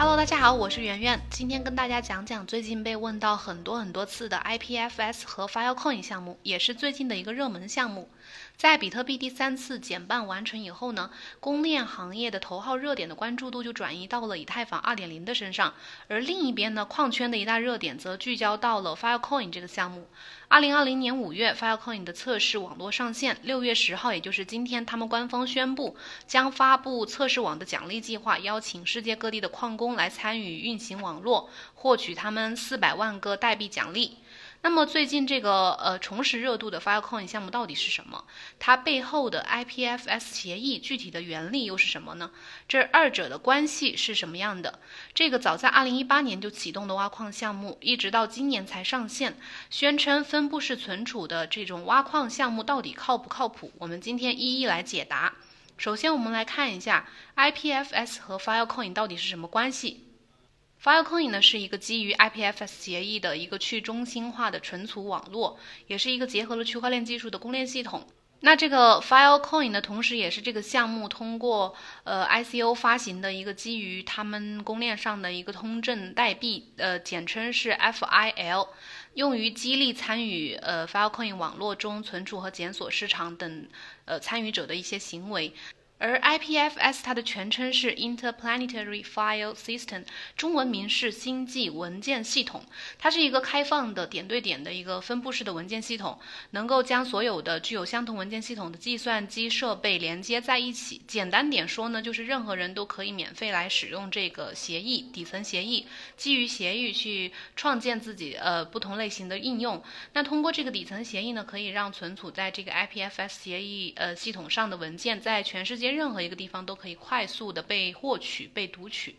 Hello，大家好，我是圆圆，今天跟大家讲讲最近被问到很多很多次的 IPFS 和 Filecoin 项目，也是最近的一个热门项目。在比特币第三次减半完成以后呢，公链行业的头号热点的关注度就转移到了以太坊2.0的身上，而另一边呢，矿圈的一大热点则聚焦到了 Filecoin 这个项目。2020年5月，Filecoin 的测试网络上线，6月10号，也就是今天，他们官方宣布将发布测试网的奖励计划，邀请世界各地的矿工来参与运行网络，获取他们400万个代币奖励。那么最近这个呃重拾热度的 Filecoin 项目到底是什么？它背后的 IPFS 协议具体的原理又是什么呢？这二者的关系是什么样的？这个早在2018年就启动的挖矿项目，一直到今年才上线，宣称分布式存储的这种挖矿项目到底靠不靠谱？我们今天一一来解答。首先我们来看一下 IPFS 和 Filecoin 到底是什么关系。Filecoin 呢是一个基于 IPFS 协议的一个去中心化的存储网络，也是一个结合了区块链技术的公链系统。那这个 Filecoin 呢，同时也是这个项目通过呃 ICO 发行的一个基于他们公链上的一个通证代币，呃，简称是 FIL，用于激励参与呃 Filecoin 网络中存储和检索市场等呃参与者的一些行为。而 IPFS 它的全称是 Interplanetary File System，中文名是星际文件系统。它是一个开放的点对点的一个分布式的文件系统，能够将所有的具有相同文件系统的计算机设备连接在一起。简单点说呢，就是任何人都可以免费来使用这个协议底层协议，基于协议去创建自己呃不同类型的应用。那通过这个底层协议呢，可以让存储在这个 IPFS 协议呃系统上的文件在全世界。任何一个地方都可以快速的被获取、被读取。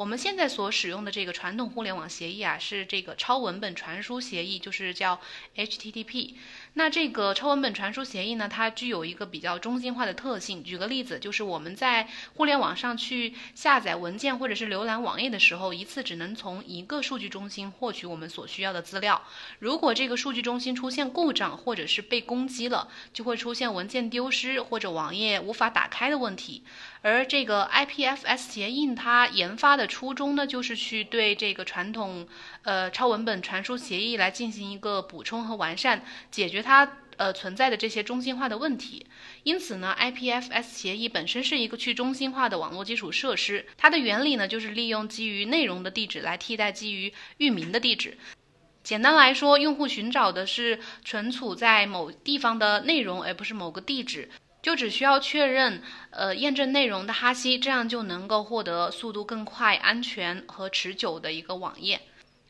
我们现在所使用的这个传统互联网协议啊，是这个超文本传输协议，就是叫 HTTP。那这个超文本传输协议呢，它具有一个比较中心化的特性。举个例子，就是我们在互联网上去下载文件或者是浏览网页的时候，一次只能从一个数据中心获取我们所需要的资料。如果这个数据中心出现故障或者是被攻击了，就会出现文件丢失或者网页无法打开的问题。而这个 IPFS 协议它研发的初衷呢，就是去对这个传统呃超文本传输协议来进行一个补充和完善，解决它呃存在的这些中心化的问题。因此呢，IPFS 协议本身是一个去中心化的网络基础设施，它的原理呢就是利用基于内容的地址来替代基于域名的地址。简单来说，用户寻找的是存储在某地方的内容，而不是某个地址。就只需要确认，呃，验证内容的哈希，这样就能够获得速度更快、安全和持久的一个网页。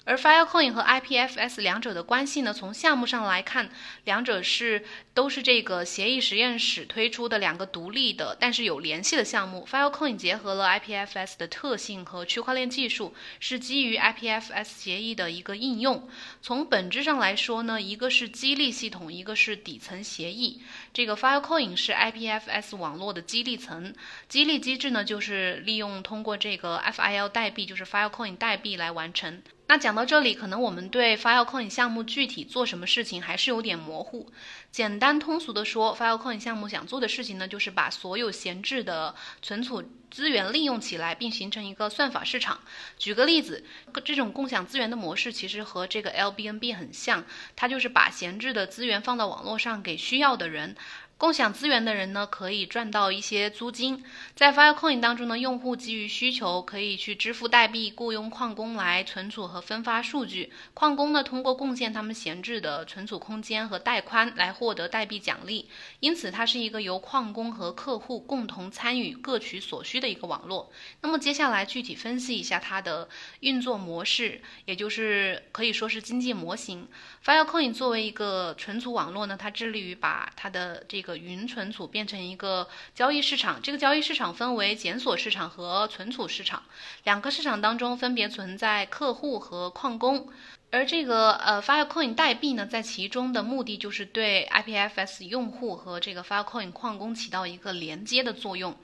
而 Filecoin 和 IPFS 两者的关系呢？从项目上来看，两者是都是这个协议实验室推出的两个独立的，但是有联系的项目。Filecoin 结合了 IPFS 的特性和区块链技术，是基于 IPFS 协议的一个应用。从本质上来说呢，一个是激励系统，一个是底层协议。这个 Filecoin 是 IPFS 网络的激励层，激励机制呢，就是利用通过这个 FIL 代币，就是 Filecoin 代币来完成。那讲到这里，可能我们对 Filecoin 项目具体做什么事情还是有点模糊。简单通俗的说，Filecoin 项目想做的事情呢，就是把所有闲置的存储资源利用起来，并形成一个算法市场。举个例子，这种共享资源的模式其实和这个 LBNB 很像，它就是把闲置的资源放到网络上给需要的人。共享资源的人呢，可以赚到一些租金。在 Filecoin 当中呢，用户基于需求可以去支付代币，雇佣矿工来存储和分发数据。矿工呢，通过贡献他们闲置的存储空间和带宽来获得代币奖励。因此，它是一个由矿工和客户共同参与、各取所需的一个网络。那么，接下来具体分析一下它的运作模式，也就是可以说是经济模型。Filecoin 作为一个存储网络呢，它致力于把它的这个云存储变成一个交易市场，这个交易市场分为检索市场和存储市场，两个市场当中分别存在客户和矿工，而这个呃 Filecoin 代币呢，在其中的目的就是对 IPFS 用户和这个 Filecoin 矿工起到一个连接的作用。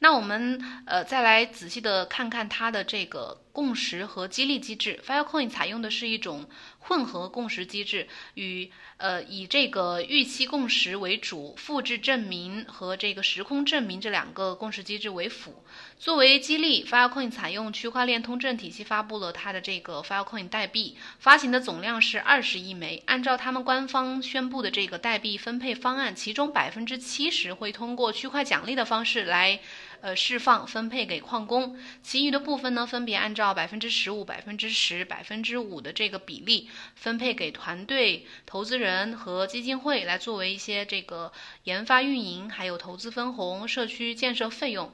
那我们呃再来仔细的看看它的这个。共识和激励机制，Filecoin 采用的是一种混合共识机制，与呃以这个预期共识为主，复制证明和这个时空证明这两个共识机制为辅。作为激励，Filecoin 采用区块链通证体系发布了它的这个 Filecoin 代币，发行的总量是二十亿枚。按照他们官方宣布的这个代币分配方案，其中百分之七十会通过区块奖励的方式来。呃，释放分配给矿工，其余的部分呢，分别按照百分之十五、百分之十、百分之五的这个比例分配给团队、投资人和基金会，来作为一些这个研发运营、还有投资分红、社区建设费用。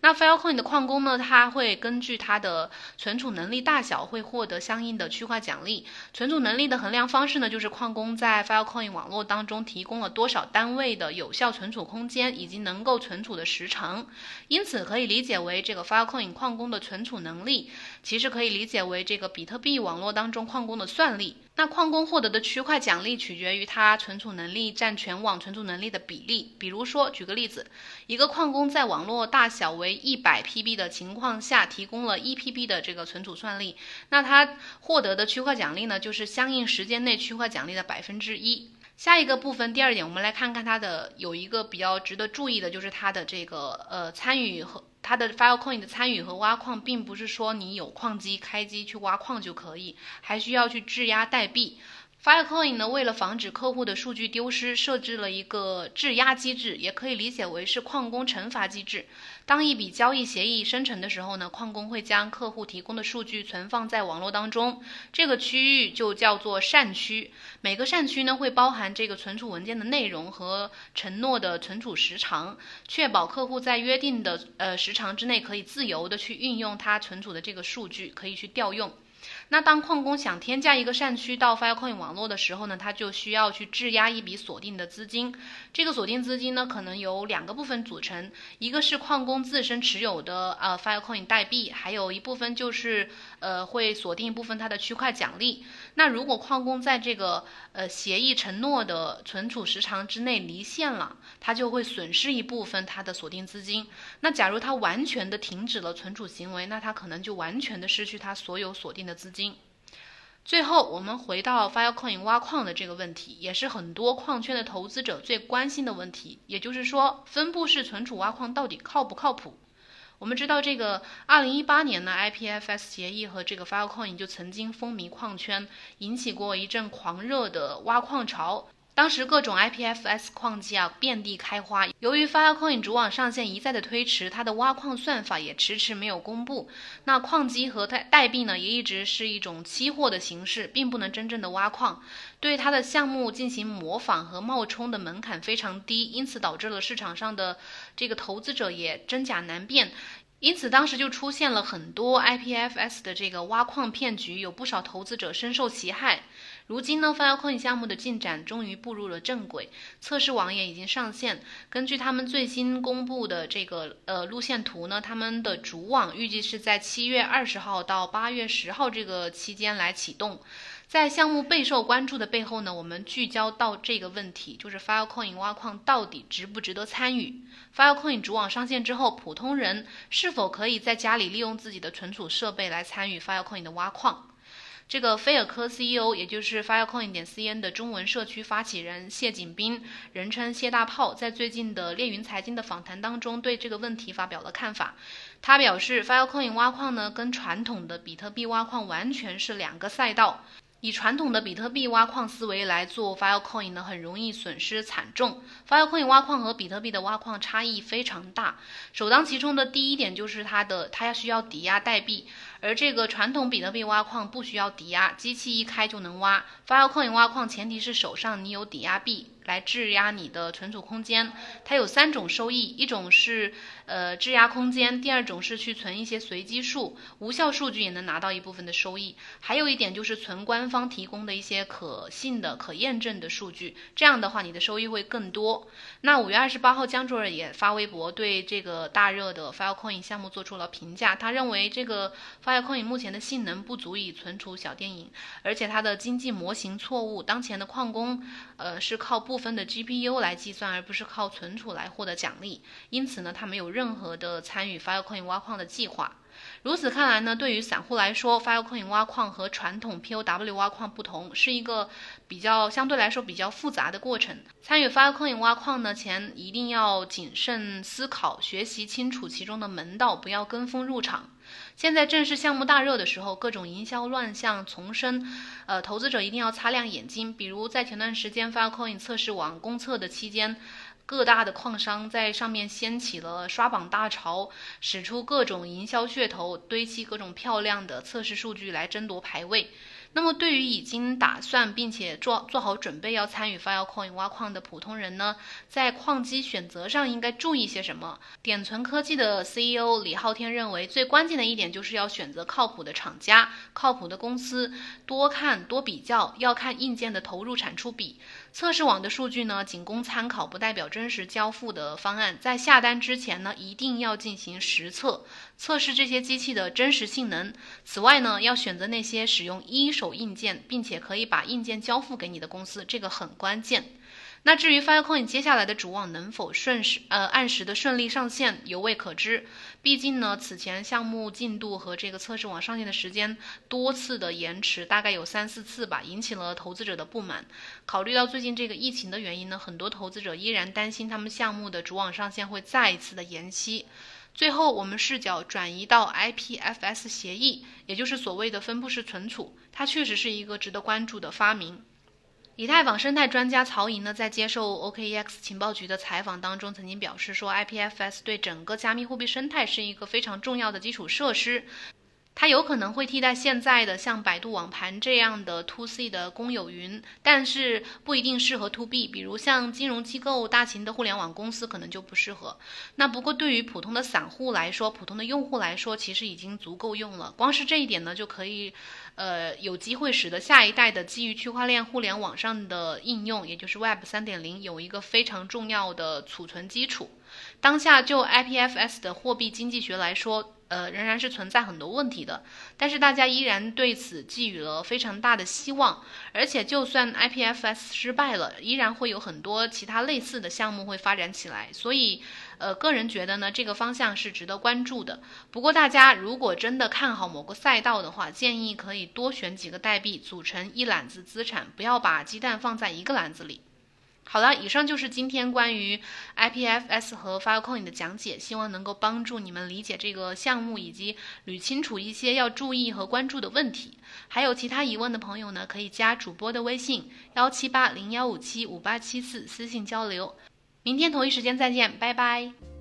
那 Filecoin 的矿工呢？他会根据他的存储能力大小，会获得相应的区块奖励。存储能力的衡量方式呢，就是矿工在 Filecoin 网络当中提供了多少单位的有效存储空间，以及能够存储的时长。因此，可以理解为这个 Filecoin 矿工的存储能力，其实可以理解为这个比特币网络当中矿工的算力。那矿工获得的区块奖励取决于它存储能力占全网存储能力的比例。比如说，举个例子，一个矿工在网络大小为一百 PB 的情况下提供了一 PB 的这个存储算力，那他获得的区块奖励呢，就是相应时间内区块奖励的百分之一。下一个部分，第二点，我们来看看它的有一个比较值得注意的，就是它的这个呃参与和。它的 Filecoin 的参与和挖矿，并不是说你有矿机开机去挖矿就可以，还需要去质押代币。Filecoin 呢，为了防止客户的数据丢失，设置了一个质押机制，也可以理解为是矿工惩罚机制。当一笔交易协议生成的时候呢，矿工会将客户提供的数据存放在网络当中，这个区域就叫做善区。每个善区呢，会包含这个存储文件的内容和承诺的存储时长，确保客户在约定的呃时长之内可以自由的去运用它存储的这个数据，可以去调用。那当矿工想添加一个善区到 Filecoin 网络的时候呢，他就需要去质押一笔锁定的资金。这个锁定资金呢，可能由两个部分组成，一个是矿工自身持有的呃 Filecoin 代币，还有一部分就是呃会锁定一部分它的区块奖励。那如果矿工在这个呃协议承诺的存储时长之内离线了，他就会损失一部分他的锁定资金。那假如他完全的停止了存储行为，那他可能就完全的失去他所有锁定的资金。金最后，我们回到 Filecoin 挖矿的这个问题，也是很多矿圈的投资者最关心的问题。也就是说，分布式存储挖矿到底靠不靠谱？我们知道，这个二零一八年的，IPFS 协议和这个 Filecoin 就曾经风靡矿圈，引起过一阵狂热的挖矿潮。当时各种 IPFS 矿机啊遍地开花，由于 Filecoin 主网上线一再的推迟，它的挖矿算法也迟迟没有公布。那矿机和代代币呢，也一直是一种期货的形式，并不能真正的挖矿。对它的项目进行模仿和冒充的门槛非常低，因此导致了市场上的这个投资者也真假难辨。因此当时就出现了很多 IPFS 的这个挖矿骗局，有不少投资者深受其害。如今呢，Filecoin 项目的进展终于步入了正轨，测试网也已经上线。根据他们最新公布的这个呃路线图呢，他们的主网预计是在七月二十号到八月十号这个期间来启动。在项目备受关注的背后呢，我们聚焦到这个问题，就是 Filecoin 挖矿到底值不值得参与？Filecoin 主网上线之后，普通人是否可以在家里利用自己的存储设备来参与 Filecoin 的挖矿？这个菲尔科 CEO，也就是 Firecoin 点 cn 的中文社区发起人谢景斌，人称谢大炮，在最近的猎云财经的访谈当中，对这个问题发表了看法。他表示，Firecoin 挖矿呢，跟传统的比特币挖矿完全是两个赛道。以传统的比特币挖矿思维来做 Filecoin 呢，很容易损失惨重。Filecoin 挖矿和比特币的挖矿差异非常大。首当其冲的第一点就是它的，它要需要抵押代币。而这个传统比特币挖矿不需要抵押，机器一开就能挖。Filecoin 挖矿前提是手上你有抵押币来质押你的存储空间。它有三种收益，一种是呃质押空间，第二种是去存一些随机数，无效数据也能拿到一部分的收益。还有一点就是存官方提供的一些可信的、可验证的数据，这样的话你的收益会更多。那五月二十八号，江主任也发微博对这个大热的 Filecoin 项目做出了评价，他认为这个 Filecoin 目前的性能不足以存储小电影，而且它的经济模型错误。当前的矿工，呃，是靠不部分的 GPU 来计算，而不是靠存储来获得奖励。因此呢，他没有任何的参与 Filecoin 挖矿的计划。如此看来呢，对于散户来说，Filecoin 挖矿和传统 POW 挖矿不同，是一个比较相对来说比较复杂的过程。参与 Filecoin 挖矿呢前，一定要谨慎思考，学习清楚其中的门道，不要跟风入场。现在正是项目大热的时候，各种营销乱象丛生，呃，投资者一定要擦亮眼睛。比如在前段时间 Filecoin 测试网公测的期间。各大的矿商在上面掀起了刷榜大潮，使出各种营销噱头，堆砌各种漂亮的测试数据来争夺排位。那么，对于已经打算并且做做好准备要参与 Filecoin 挖矿的普通人呢，在矿机选择上应该注意些什么？点存科技的 CEO 李昊天认为，最关键的一点就是要选择靠谱的厂家、靠谱的公司，多看多比较，要看硬件的投入产出比。测试网的数据呢，仅供参考，不代表真实交付的方案。在下单之前呢，一定要进行实测，测试这些机器的真实性能。此外呢，要选择那些使用一手硬件，并且可以把硬件交付给你的公司，这个很关键。那至于 Filecoin 接下来的主网能否顺时呃按时的顺利上线，犹未可知。毕竟呢，此前项目进度和这个测试网上线的时间多次的延迟，大概有三四次吧，引起了投资者的不满。考虑到最近这个疫情的原因呢，很多投资者依然担心他们项目的主网上线会再一次的延期。最后，我们视角转移到 IPFS 协议，也就是所谓的分布式存储，它确实是一个值得关注的发明。以太坊生态专家曹莹呢，在接受 OKEX 情报局的采访当中，曾经表示说，IPFS 对整个加密货币生态是一个非常重要的基础设施。它有可能会替代现在的像百度网盘这样的 To C 的公有云，但是不一定适合 To B，比如像金融机构、大型的互联网公司可能就不适合。那不过对于普通的散户来说，普通的用户来说，其实已经足够用了。光是这一点呢，就可以，呃，有机会使得下一代的基于区块链互联网上的应用，也就是 Web 三点零，有一个非常重要的储存基础。当下就 IPFS 的货币经济学来说，呃，仍然是存在很多问题的，但是大家依然对此寄予了非常大的希望，而且就算 IPFS 失败了，依然会有很多其他类似的项目会发展起来，所以，呃，个人觉得呢，这个方向是值得关注的。不过，大家如果真的看好某个赛道的话，建议可以多选几个代币组成一篮子资产，不要把鸡蛋放在一个篮子里。好了，以上就是今天关于 IPFS 和 Filecoin 的讲解，希望能够帮助你们理解这个项目，以及捋清楚一些要注意和关注的问题。还有其他疑问的朋友呢，可以加主播的微信幺七八零幺五七五八七四私信交流。明天同一时间再见，拜拜。